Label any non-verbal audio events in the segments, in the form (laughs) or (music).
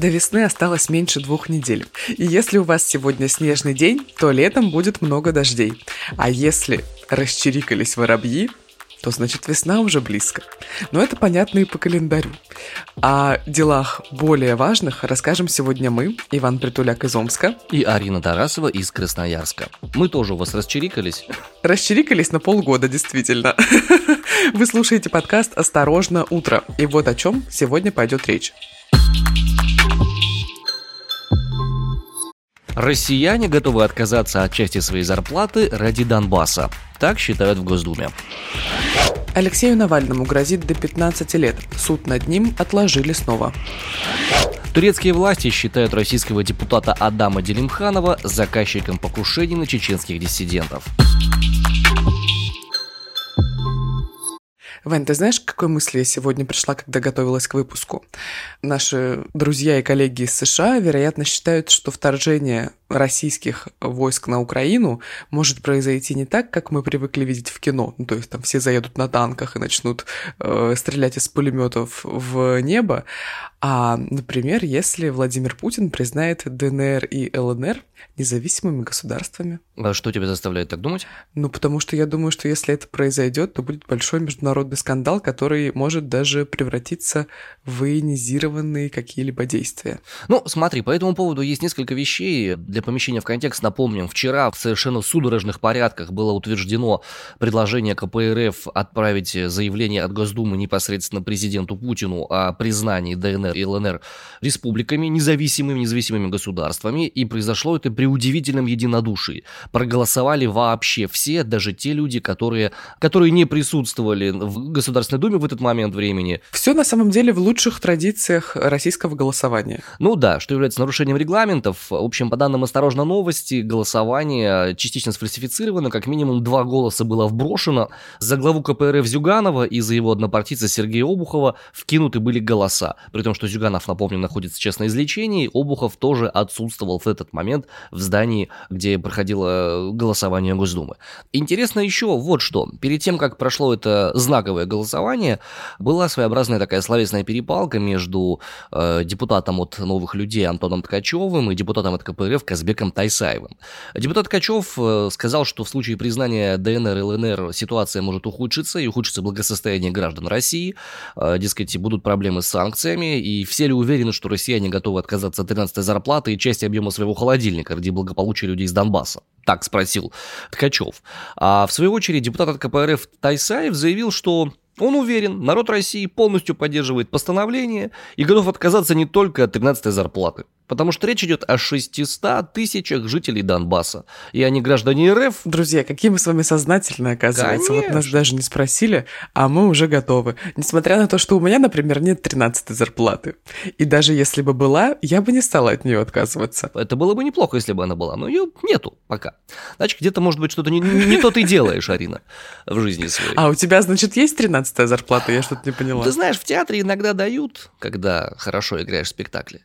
До весны осталось меньше двух недель. И если у вас сегодня снежный день, то летом будет много дождей. А если расчирикались воробьи, то значит весна уже близко. Но это понятно и по календарю. О делах более важных расскажем сегодня мы, Иван Притуляк из Омска. И Арина Тарасова из Красноярска. Мы тоже у вас расчирикались. Расчирикались на полгода, действительно. (laughs) Вы слушаете подкаст «Осторожно, утро». И вот о чем сегодня пойдет речь. Россияне готовы отказаться от части своей зарплаты ради Донбасса. Так считают в Госдуме. Алексею Навальному грозит до 15 лет. Суд над ним отложили снова. Турецкие власти считают российского депутата Адама Делимханова заказчиком покушений на чеченских диссидентов. Вань, ты знаешь, к какой мысли я сегодня пришла, когда готовилась к выпуску? Наши друзья и коллеги из США, вероятно, считают, что вторжение российских войск на Украину может произойти не так, как мы привыкли видеть в кино. Ну, то есть там все заедут на танках и начнут э, стрелять из пулеметов в небо. А, например, если Владимир Путин признает ДНР и ЛНР независимыми государствами. А что тебя заставляет так думать? Ну, потому что я думаю, что если это произойдет, то будет большой международный скандал, который может даже превратиться в военизированные какие-либо действия. Ну, смотри, по этому поводу есть несколько вещей. Для помещения в контекст напомним, вчера в совершенно судорожных порядках было утверждено предложение КПРФ отправить заявление от Госдумы непосредственно президенту Путину о признании ДНР и ЛНР республиками, независимыми, независимыми государствами, и произошло это при удивительном единодушии. Проголосовали вообще все, даже те люди, которые, которые не присутствовали в Государственной Думе в этот момент времени. Все на самом деле в лучших традициях российского голосования. Ну да, что является нарушением регламентов. В общем, по данным «Осторожно новости», голосование частично сфальсифицировано, как минимум два голоса было вброшено. За главу КПРФ Зюганова и за его однопартийца Сергея Обухова вкинуты были голоса. При том, что Зюганов, напомню, находится сейчас на излечении, Обухов тоже отсутствовал в этот момент в здании, где проходило голосование Госдумы. Интересно еще вот что. Перед тем, как прошло это знаковое голосование, была своеобразная такая словесная перепалка между э, депутатом от «Новых людей» Антоном Ткачевым и депутатом от КПРФ Казбеком Тайсаевым. Депутат Ткачев э, сказал, что в случае признания ДНР и ЛНР ситуация может ухудшиться, и ухудшится благосостояние граждан России. Э, дескать, будут проблемы с санкциями, и все ли уверены, что россияне готовы отказаться от 13-й зарплаты и части объема своего холодильника ради благополучия людей из Донбасса? Так спросил Ткачев. А в свою очередь депутат от КПРФ Тайсаев заявил, что он уверен, народ России полностью поддерживает постановление и готов отказаться не только от 13-й зарплаты. Потому что речь идет о 600 тысячах жителей Донбасса. И они граждане РФ. Друзья, какие мы с вами сознательные, оказывается. Конечно. Вот нас даже не спросили, а мы уже готовы. Несмотря на то, что у меня, например, нет 13 зарплаты. И даже если бы была, я бы не стала от нее отказываться. Это было бы неплохо, если бы она была. Но ее нету пока. Значит, где-то, может быть, что-то не, не то ты делаешь, Арина, в жизни своей. А у тебя, значит, есть 13 зарплата? Я что-то не поняла. Ты знаешь, в театре иногда дают, когда хорошо играешь в спектакле.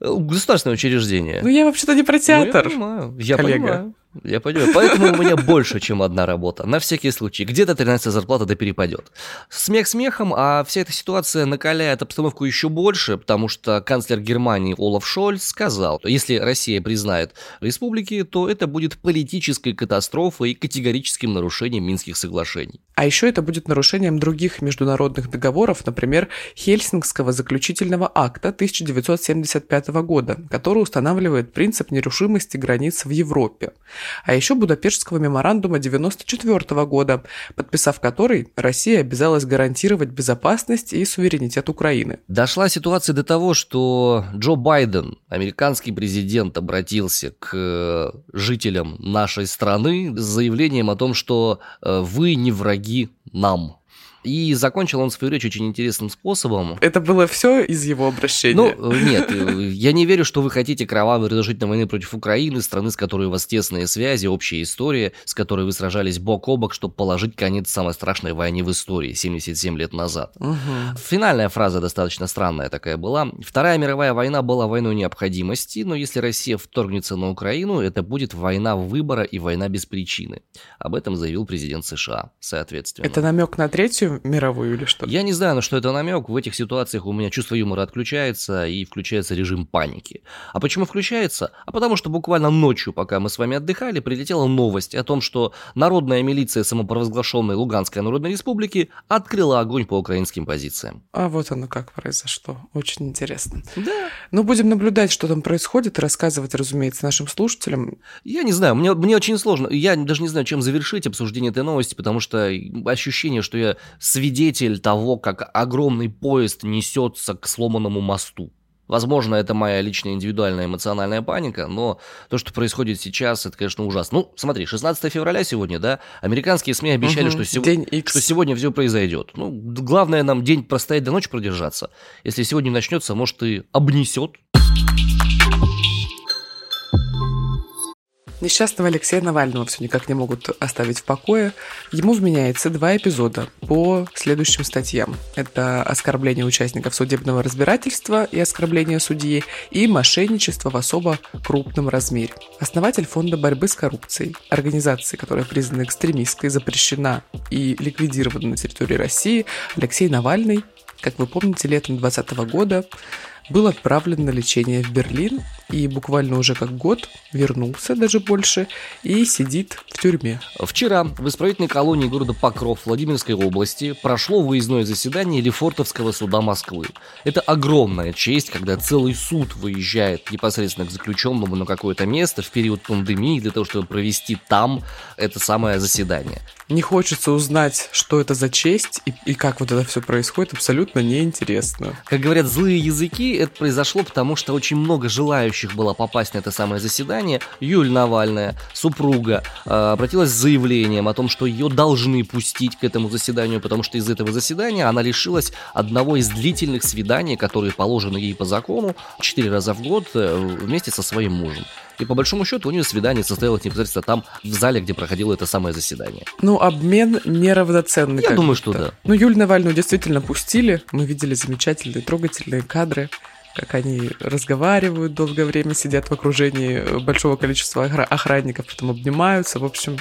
Государственное учреждение. Ну, я вообще-то не про театр. Ну, я понимаю. Я коллега. понимаю. Я понимаю. Поэтому у меня больше, чем одна работа. На всякий случай. Где-то 13 зарплата да перепадет. Смех смехом, а вся эта ситуация накаляет обстановку еще больше, потому что канцлер Германии Олаф Шольц сказал, если Россия признает республики, то это будет политической катастрофой и категорическим нарушением Минских соглашений. А еще это будет нарушением других международных договоров, например, Хельсингского заключительного акта 1975 года, который устанавливает принцип нерушимости границ в Европе а еще Будапештского меморандума 1994 года, подписав который, Россия обязалась гарантировать безопасность и суверенитет Украины. Дошла ситуация до того, что Джо Байден, американский президент, обратился к э, жителям нашей страны с заявлением о том, что э, вы не враги нам. И закончил он свою речь очень интересным способом. Это было все из его обращения? Ну, нет, я не верю, что вы хотите кровавой разрушительной войны против Украины, страны, с которой у вас тесные связи, общая история, с которой вы сражались бок о бок, чтобы положить конец самой страшной войне в истории 77 лет назад. Угу. Финальная фраза достаточно странная такая была. Вторая мировая война была войной необходимости, но если Россия вторгнется на Украину, это будет война выбора и война без причины. Об этом заявил президент США, соответственно. Это намек на третью мировую или что? Я не знаю, на что это намек. В этих ситуациях у меня чувство юмора отключается и включается режим паники. А почему включается? А потому что буквально ночью, пока мы с вами отдыхали, прилетела новость о том, что народная милиция самопровозглашенной Луганской Народной Республики открыла огонь по украинским позициям. А вот оно как произошло. Очень интересно. Да. Ну, будем наблюдать, что там происходит, и рассказывать, разумеется, нашим слушателям. Я не знаю, мне, мне очень сложно. Я даже не знаю, чем завершить обсуждение этой новости, потому что ощущение, что я свидетель того, как огромный поезд несется к сломанному мосту. Возможно, это моя личная индивидуальная эмоциональная паника, но то, что происходит сейчас, это, конечно, ужасно. Ну, смотри, 16 февраля сегодня, да, американские СМИ обещали, угу, что, сего... что сегодня все произойдет. Ну, главное нам день простоять до ночи продержаться. Если сегодня начнется, может, и обнесет. Несчастного Алексея Навального все никак не могут оставить в покое. Ему вменяется два эпизода по следующим статьям. Это оскорбление участников судебного разбирательства и оскорбление судьи, и мошенничество в особо крупном размере. Основатель фонда борьбы с коррупцией, организации, которая признана экстремистской, запрещена и ликвидирована на территории России, Алексей Навальный, как вы помните, летом 2020 года был отправлен на лечение в Берлин и буквально уже как год вернулся, даже больше, и сидит в тюрьме. Вчера в исправительной колонии города Покров Владимирской области прошло выездное заседание Лефортовского суда Москвы. Это огромная честь, когда целый суд выезжает непосредственно к заключенному на какое-то место в период пандемии для того, чтобы провести там это самое заседание. Не хочется узнать, что это за честь и, и как вот это все происходит, абсолютно неинтересно. Как говорят злые языки, это произошло потому, что очень много желающих было попасть на это самое заседание. Юль Навальная, супруга, э, обратилась с заявлением о том, что ее должны пустить к этому заседанию, потому что из этого заседания она лишилась одного из длительных свиданий, которые положены ей по закону, четыре раза в год э, вместе со своим мужем. И по большому счету у нее свидание состоялось непосредственно там, в зале, где проходило это самое заседание. Ну, обмен неравноценный. Я думаю, что да. Ну, Юль Навальную действительно пустили. Мы видели замечательные, трогательные кадры как они разговаривают долгое время, сидят в окружении большого количества охранников, потом обнимаются. В общем,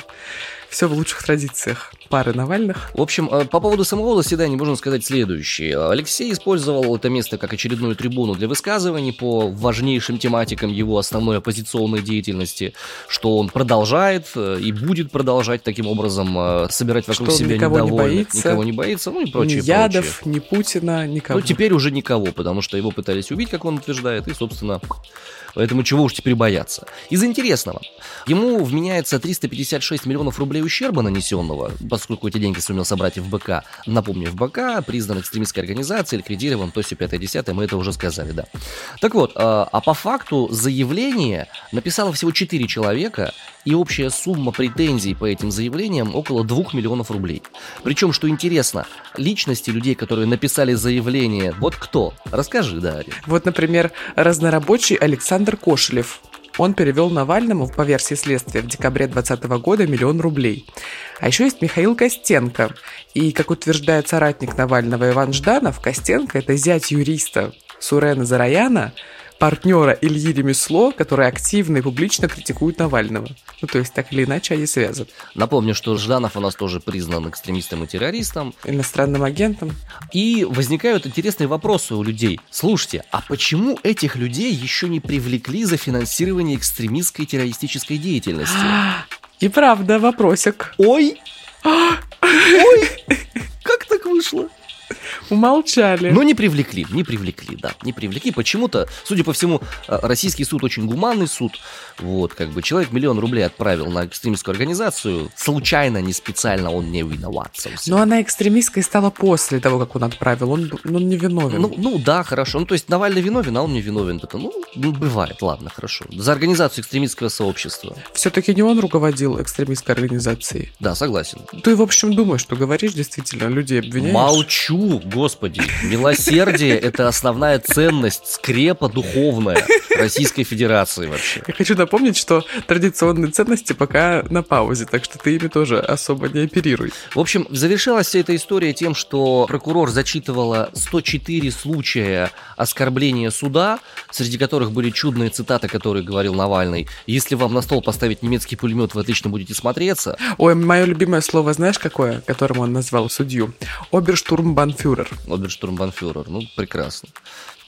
все в лучших традициях пары Навальных. В общем, э, по поводу самого заседания можно сказать следующее. Алексей использовал это место как очередную трибуну для высказываний по важнейшим тематикам его основной оппозиционной деятельности, что он продолжает э, и будет продолжать таким образом э, собирать вокруг что себя никого недовольных, не боится, никого не боится, ну и прочее. Ни Ядов, прочее. ни Путина, никого. Ну, теперь уже никого, потому что его пытались убить, как он утверждает, и, собственно, Поэтому чего уж теперь бояться. Из интересного. Ему вменяется 356 миллионов рублей ущерба нанесенного, поскольку эти деньги сумел собрать в БК. Напомню, в БК признан экстремистской организацией, ликвидирован, то есть 5-10, мы это уже сказали, да. Так вот, а, а по факту заявление написало всего 4 человека, и общая сумма претензий по этим заявлениям около 2 миллионов рублей. Причем, что интересно, личности людей, которые написали заявление, вот кто? Расскажи, Дарья. Вот, например, разнорабочий Александр Кошелев. Он перевел Навальному, по версии следствия, в декабре 2020 года миллион рублей. А еще есть Михаил Костенко. И, как утверждает соратник Навального Иван Жданов, Костенко – это зять юриста Сурена Зараяна, партнера Ильи Ремесло, который активно и публично критикует Навального. Ну, то есть, так или иначе, они связаны. Напомню, что Жданов у нас тоже признан экстремистом и террористом. Иностранным агентом. И возникают интересные вопросы у людей. Слушайте, а почему этих людей еще не привлекли за финансирование экстремистской террористической деятельности? И правда, вопросик. Ой! (gasps) Ой! Как так вышло? (laughs) Умолчали. Но не привлекли, не привлекли, да, не привлекли. Почему-то, судя по всему, э, российский суд очень гуманный суд. Вот, как бы человек миллион рублей отправил на экстремистскую организацию. Случайно, не специально, он не виноват. Собственно. Но она экстремистской стала после того, как он отправил. Он, он не виновен. Ну, ну да, хорошо. Ну, то есть Навальный виновен, а он не виновен. Это, ну, ну, бывает, ладно, хорошо. За организацию экстремистского сообщества. Все-таки не он руководил экстремистской организацией. Да, согласен. Ты, в общем, думаешь, что говоришь действительно, людей обвиняешь? Молчу, господи, милосердие – это основная ценность, скрепа духовная Российской Федерации вообще. Я хочу напомнить, что традиционные ценности пока на паузе, так что ты ими тоже особо не оперируй. В общем, завершилась вся эта история тем, что прокурор зачитывала 104 случая оскорбления суда, среди которых были чудные цитаты, которые говорил Навальный. Если вам на стол поставить немецкий пулемет, вы отлично будете смотреться. Ой, мое любимое слово, знаешь, какое, которым он назвал судью? Оберштурмбанфюрер. Оберштурмбанфюрер, ну, прекрасно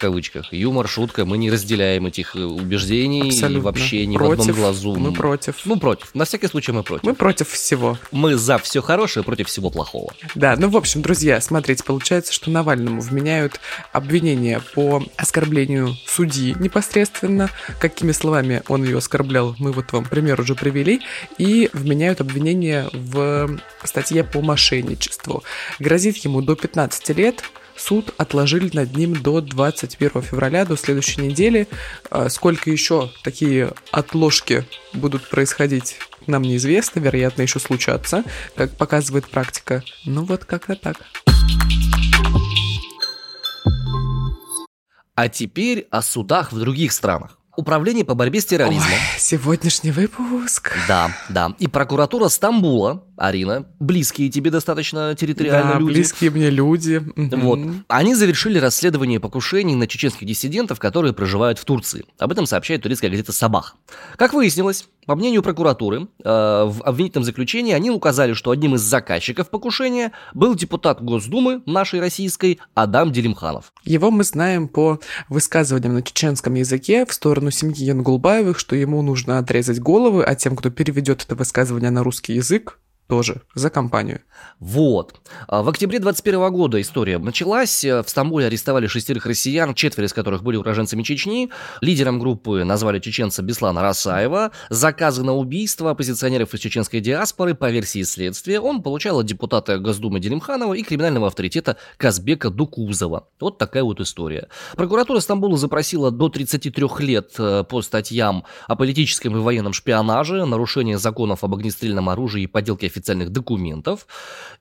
кавычках. Юмор, шутка, мы не разделяем этих э, убеждений Абсолютно. и вообще ни против, в одном глазу. Мы против. Ну, против. На всякий случай мы против. Мы против всего. Мы за все хорошее, против всего плохого. Да, ну, в общем, друзья, смотрите, получается, что Навальному вменяют обвинения по оскорблению судьи непосредственно, какими словами он ее оскорблял, мы вот вам пример уже привели, и вменяют обвинения в статье по мошенничеству. Грозит ему до 15 лет, суд отложили над ним до 21 февраля, до следующей недели. А сколько еще такие отложки будут происходить, нам неизвестно, вероятно, еще случатся, как показывает практика. Ну вот как-то так. А теперь о судах в других странах. Управление по борьбе с терроризмом. Ой, сегодняшний выпуск. Да, да. И прокуратура Стамбула, Арина, близкие тебе достаточно территориально да, люди. близкие мне люди. Вот. Они завершили расследование покушений на чеченских диссидентов, которые проживают в Турции. Об этом сообщает турецкая газета «Сабах». Как выяснилось, по мнению прокуратуры, э, в обвинительном заключении они указали, что одним из заказчиков покушения был депутат Госдумы нашей российской Адам Делимханов. Его мы знаем по высказываниям на чеченском языке в сторону семьи Янгулбаевых, что ему нужно отрезать головы, а тем, кто переведет это высказывание на русский язык, тоже за компанию. Вот. А В октябре 21 года история началась. В Стамбуле арестовали шестерых россиян, четверо из которых были уроженцами Чечни. Лидером группы назвали чеченца Беслана Расаева. Заказы на убийство оппозиционеров из чеченской диаспоры по версии следствия он получал от депутата Госдумы Делимханова и криминального авторитета Казбека Дукузова. Вот такая вот история. Прокуратура Стамбула запросила до 33 лет э, по статьям о политическом и военном шпионаже, нарушении законов об огнестрельном оружии и подделке официальных документов.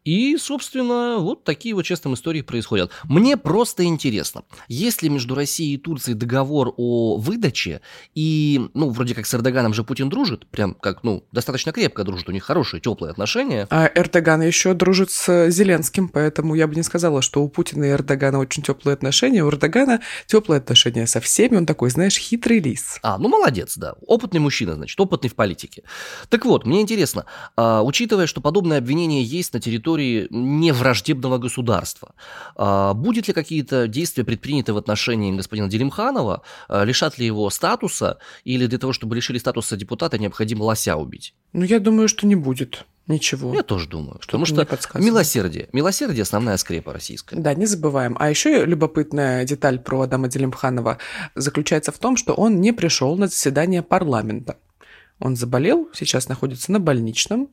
И, собственно, вот такие вот честные истории происходят. Мне просто интересно, есть ли между Россией и Турцией договор о выдаче, и, ну, вроде как с Эрдоганом же Путин дружит, прям как, ну, достаточно крепко дружит, у них хорошие, теплые отношения. А Эрдоган еще дружит с Зеленским, поэтому я бы не сказала, что у Путина и Эрдогана очень теплые отношения. У Эрдогана теплые отношения со всеми, он такой, знаешь, хитрый лис. А, ну молодец, да. Опытный мужчина, значит, опытный в политике. Так вот, мне интересно, а, учитывая, что подобное обвинение есть на территории невраждебного государства, а, будет ли какие-то действия предприняты в отношении господина Делимханова, а, лишат ли его статуса, или для того, чтобы лишили статуса депутата, необходимо лося убить? Ну, я думаю, что не будет ничего. Я тоже думаю, Что-то потому что милосердие, милосердие основная скрепа российская. Да, не забываем. А еще любопытная деталь про Адама Делимханова заключается в том, что он не пришел на заседание парламента. Он заболел, сейчас находится на больничном,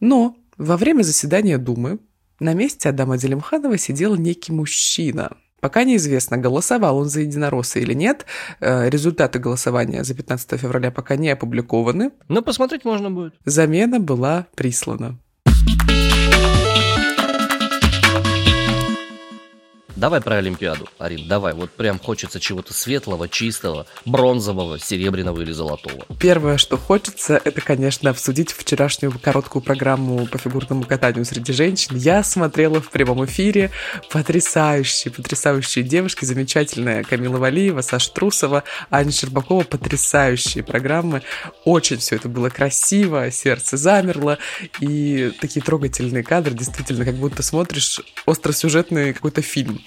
но во время заседания Думы на месте Адама Делимханова сидел некий мужчина. Пока неизвестно, голосовал он за единоросса или нет. Э, Результаты голосования за 15 февраля пока не опубликованы. Но посмотреть можно будет. Замена была прислана. Давай про Олимпиаду, Арин, давай. Вот прям хочется чего-то светлого, чистого, бронзового, серебряного или золотого. Первое, что хочется, это, конечно, обсудить вчерашнюю короткую программу по фигурному катанию среди женщин. Я смотрела в прямом эфире потрясающие, потрясающие девушки, замечательная Камила Валиева, Саша Трусова, Аня Щербакова, потрясающие программы. Очень все это было красиво, сердце замерло, и такие трогательные кадры, действительно, как будто смотришь остросюжетный какой-то фильм.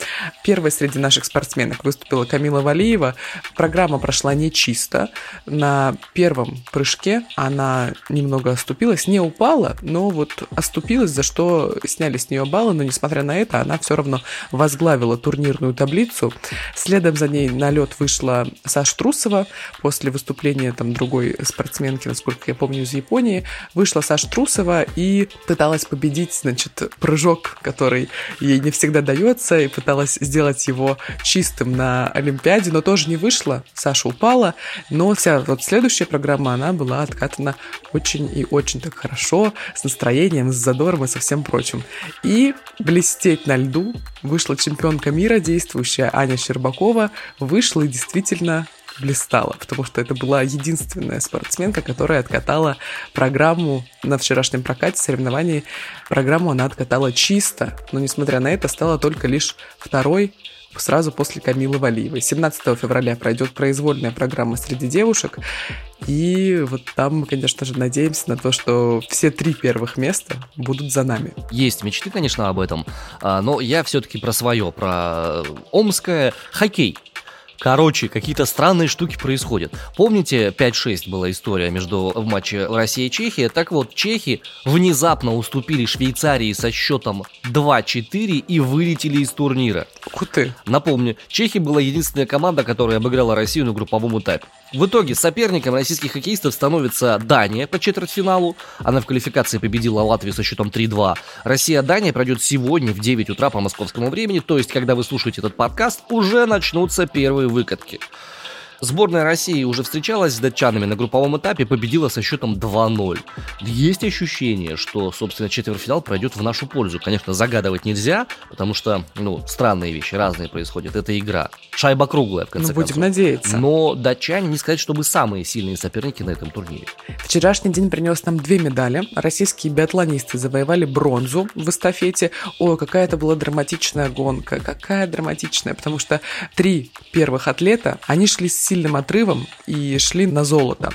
Первой среди наших спортсменок выступила Камила Валиева. Программа прошла нечисто. На первом прыжке она немного оступилась, не упала, но вот оступилась, за что сняли с нее баллы, но несмотря на это, она все равно возглавила турнирную таблицу. Следом за ней на лед вышла Саша Трусова. После выступления там другой спортсменки, насколько я помню, из Японии, вышла Саша Трусова и пыталась победить, значит, прыжок, который ей не всегда дается, и пыталась пыталась сделать его чистым на Олимпиаде, но тоже не вышло. Саша упала, но вся вот следующая программа, она была откатана очень и очень так хорошо, с настроением, с задором и со всем прочим. И блестеть на льду вышла чемпионка мира, действующая Аня Щербакова, вышла и действительно блистала, потому что это была единственная спортсменка, которая откатала программу на вчерашнем прокате соревнований. Программу она откатала чисто, но, несмотря на это, стала только лишь второй сразу после Камилы Валиевой. 17 февраля пройдет произвольная программа среди девушек. И вот там мы, конечно же, надеемся на то, что все три первых места будут за нами. Есть мечты, конечно, об этом. А, но я все-таки про свое, про омское хоккей. Короче, какие-то странные штуки происходят. Помните, 5-6 была история между в матче Россия и Чехия? Так вот, чехи внезапно уступили Швейцарии со счетом 2-4 и вылетели из турнира. Ты. Напомню, Чехи была единственная команда, которая обыграла Россию на групповом этапе. В итоге соперником российских хоккеистов становится Дания по четвертьфиналу. Она в квалификации победила Латвию со счетом 3-2. Россия-Дания пройдет сегодня в 9 утра по московскому времени, то есть, когда вы слушаете этот подкаст, уже начнутся первые выкатки. Сборная России уже встречалась с датчанами на групповом этапе, победила со счетом 2-0. Есть ощущение, что, собственно, четвертьфинал пройдет в нашу пользу. Конечно, загадывать нельзя, потому что, ну, странные вещи, разные происходят. Это игра. Шайба круглая, в конце ну, будем концов. надеяться. Но датчане, не сказать, чтобы самые сильные соперники на этом турнире. Вчерашний день принес нам две медали. Российские биатлонисты завоевали бронзу в эстафете. Ой, какая это была драматичная гонка. Какая драматичная, потому что три первых атлета, они шли с сильным отрывом и шли на золото.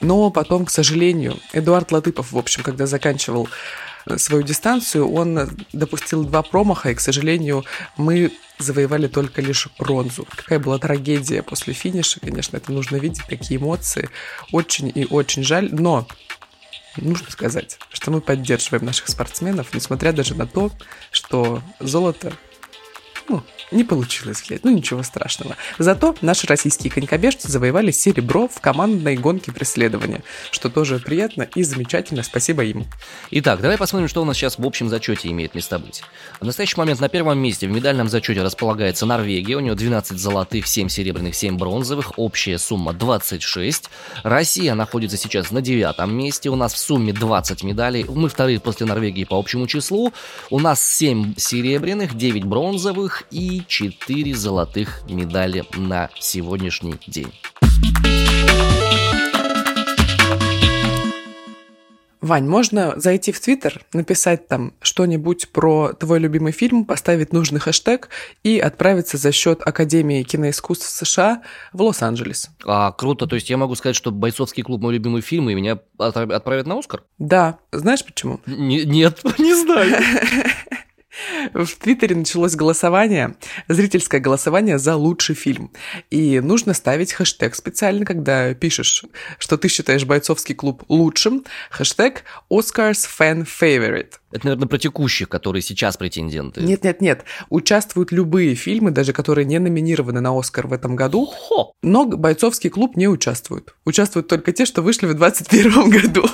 Но потом, к сожалению, Эдуард Латыпов, в общем, когда заканчивал э, свою дистанцию, он допустил два промаха, и, к сожалению, мы завоевали только лишь бронзу. Какая была трагедия после финиша, конечно, это нужно видеть, такие эмоции. Очень и очень жаль, но нужно сказать, что мы поддерживаем наших спортсменов, несмотря даже на то, что золото ну, не получилось взять, ну ничего страшного. Зато наши российские конькобежцы завоевали серебро в командной гонке преследования, что тоже приятно и замечательно, спасибо им. Итак, давай посмотрим, что у нас сейчас в общем зачете имеет место быть. В настоящий момент на первом месте в медальном зачете располагается Норвегия, у нее 12 золотых, 7 серебряных, 7 бронзовых, общая сумма 26. Россия находится сейчас на девятом месте, у нас в сумме 20 медалей, мы вторые после Норвегии по общему числу, у нас 7 серебряных, 9 бронзовых и 4 золотых медали на сегодняшний день. Вань, можно зайти в Твиттер, написать там что-нибудь про твой любимый фильм, поставить нужный хэштег и отправиться за счет Академии киноискусств США в Лос-Анджелес. А, круто, то есть я могу сказать, что «Бойцовский клуб» мой любимый фильм, и меня отправят на Оскар? Да, знаешь почему? Н- нет, (laughs) не знаю. (laughs) В Твиттере началось голосование, зрительское голосование за лучший фильм. И нужно ставить хэштег специально, когда пишешь, что ты считаешь «Бойцовский клуб» лучшим. Хэштег «Oscars Fan Favorite». Это, наверное, про текущих, которые сейчас претенденты. Нет-нет-нет. Участвуют любые фильмы, даже которые не номинированы на Оскар в этом году. Хо! Но «Бойцовский клуб» не участвует. Участвуют только те, что вышли в 2021 году.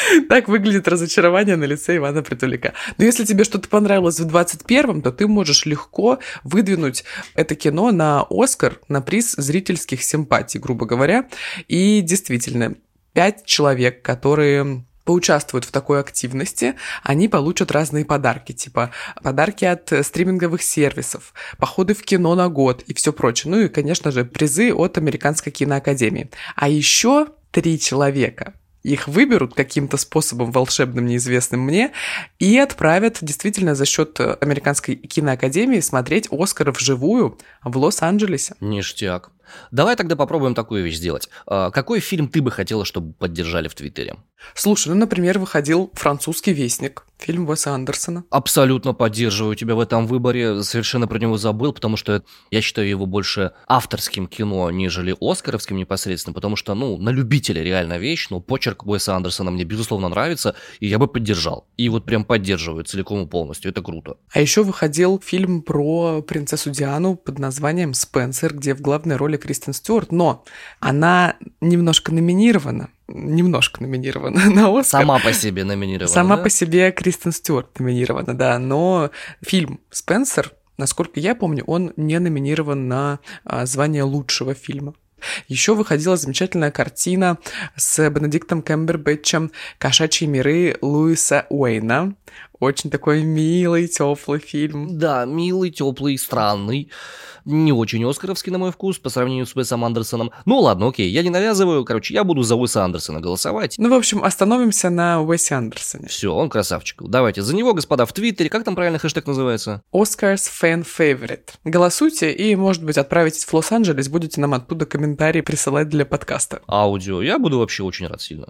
(laughs) Так выглядит разочарование на лице Ивана Притуляка. Но если тебе что-то понравилось в 21-м, то ты можешь легко выдвинуть это кино на Оскар, на приз зрительских симпатий, грубо говоря. И действительно, пять человек, которые поучаствуют в такой активности, они получат разные подарки, типа подарки от стриминговых сервисов, походы в кино на год и все прочее. Ну и, конечно же, призы от Американской киноакадемии. А еще три человека их выберут каким-то способом волшебным, неизвестным мне, и отправят действительно за счет Американской киноакадемии смотреть Оскара вживую в Лос-Анджелесе. Ништяк. Давай тогда попробуем такую вещь сделать. А, какой фильм ты бы хотела, чтобы поддержали в Твиттере? Слушай, ну, например, выходил «Французский вестник», фильм Уэса Андерсона. Абсолютно поддерживаю тебя в этом выборе. Совершенно про него забыл, потому что я считаю его больше авторским кино, нежели оскаровским непосредственно, потому что, ну, на любителя реально вещь, но почерк Уэса Андерсона мне, безусловно, нравится, и я бы поддержал. И вот прям поддерживаю целиком и полностью. Это круто. А еще выходил фильм про принцессу Диану под названием «Спенсер», где в главной роли Кристен Стюарт, но она немножко номинирована немножко номинирована (laughs) на Оскар. Сама по себе номинирована. Сама да? по себе Кристен Стюарт номинирована, да. Но фильм «Спенсер» насколько я помню, он не номинирован на а, звание лучшего фильма. Еще выходила замечательная картина с Бенедиктом Кэмбербэтчем «Кошачьи миры» Луиса Уэйна. Очень такой милый, теплый фильм. Да, милый, теплый, странный. Не очень оскаровский, на мой вкус, по сравнению с Уэсом Андерсоном. Ну ладно, окей, я не навязываю. Короче, я буду за Уэса Андерсона голосовать. Ну, в общем, остановимся на Уэсе Андерсоне. Все, он красавчик. Давайте за него, господа, в Твиттере. Как там правильно хэштег называется? Oscars Fan Favorite. Голосуйте и, может быть, отправитесь в Лос-Анджелес, будете нам оттуда комментарии присылать для подкаста. Аудио. Я буду вообще очень рад сильно.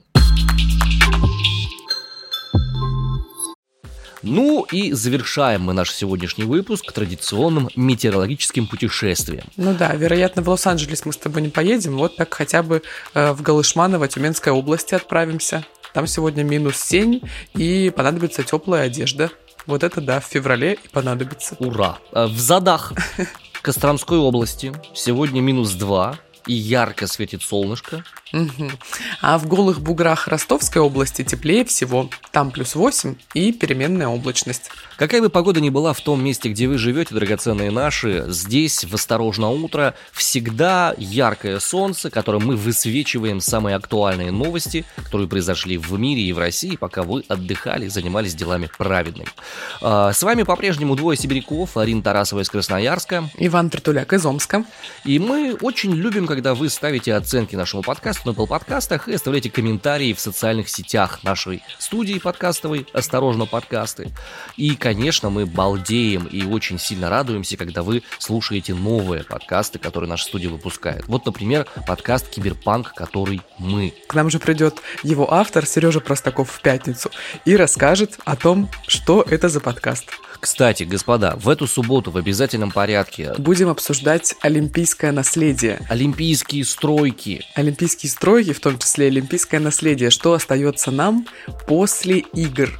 Ну и завершаем мы наш сегодняшний выпуск традиционным метеорологическим путешествием. Ну да, вероятно, в Лос-Анджелес мы с тобой не поедем, вот так хотя бы э, в Галышманово, Тюменской области отправимся. Там сегодня минус 7 и понадобится теплая одежда. Вот это да, в феврале и понадобится. Ура! Э, В задах (laughs) Костромской области сегодня минус 2 и ярко светит солнышко. А в голых буграх Ростовской области теплее всего. Там плюс 8 и переменная облачность. Какая бы погода ни была в том месте, где вы живете, драгоценные наши, здесь в «Осторожно утро» всегда яркое солнце, которым мы высвечиваем самые актуальные новости, которые произошли в мире и в России, пока вы отдыхали, занимались делами праведными. А, С вами по-прежнему двое сибиряков, Арина Тарасова из Красноярска. Иван Притуляк из Омска. И мы очень любим, когда вы ставите оценки нашему подкасту на Apple подкастах и оставляете комментарии в социальных сетях нашей студии подкастовой «Осторожно, подкасты». И, конечно, мы балдеем и очень сильно радуемся, когда вы слушаете новые подкасты, которые наша студия выпускает. Вот, например, подкаст «Киберпанк», который мы. К нам же придет его автор Сережа Простаков в пятницу и расскажет о том, что это за подкаст. Кстати, господа, в эту субботу в обязательном порядке Будем обсуждать олимпийское наследие. олимпийские стройки. Олимпийские стройки, в том числе олимпийское наследие, что остается нам после игр.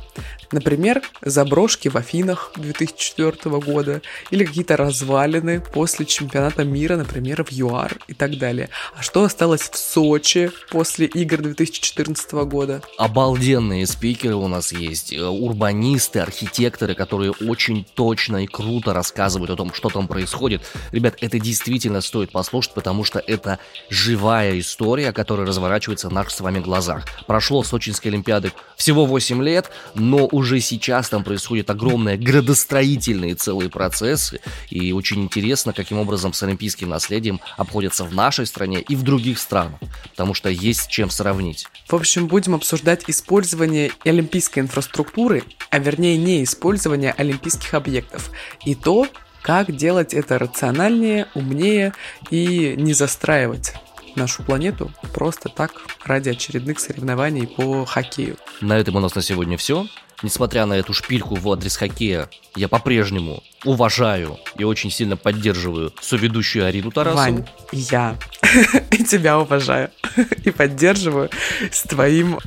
Например, заброшки в Афинах 2004 года или какие-то развалины после чемпионата мира, например, в ЮАР и так далее. А что осталось в Сочи после игр 2014 года? Обалденные спикеры у нас есть, э, урбанисты, архитекторы, которые очень точно и круто рассказывают о том, что там происходит. Ребят, это действительно стоит послушать, потому что это живая история, которая разворачивается в наших с вами глазах. Прошло Сочинской Олимпиады всего 8 лет, но уже сейчас там происходят огромные градостроительные целые процессы, и очень интересно, каким образом с олимпийским наследием обходятся в нашей стране и в других странах, потому что есть чем сравнить. В общем, будем обсуждать использование олимпийской инфраструктуры, а вернее не использование олимпийских объектов, и то, как делать это рациональнее, умнее и не застраивать нашу планету просто так ради очередных соревнований по хоккею. На этом у нас на сегодня все. Несмотря на эту шпильку в адрес хоккея, я по-прежнему уважаю и очень сильно поддерживаю соведущую Арину Тарасову. Вань, я (laughs) и тебя уважаю (laughs) и поддерживаю с твоим,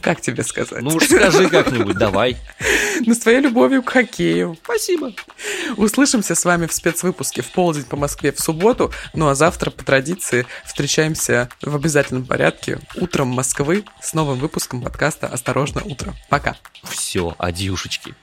как тебе сказать, Ну уж скажи как-нибудь, давай. ну, с твоей любовью к хоккею. Спасибо. Услышимся с вами в спецвыпуске в полдень по Москве в субботу, ну а завтра по традиции встречаемся в обязательном порядке утром Москвы с новым выпуском подкаста «Осторожно, утро». Пока! Все, адьюшечки.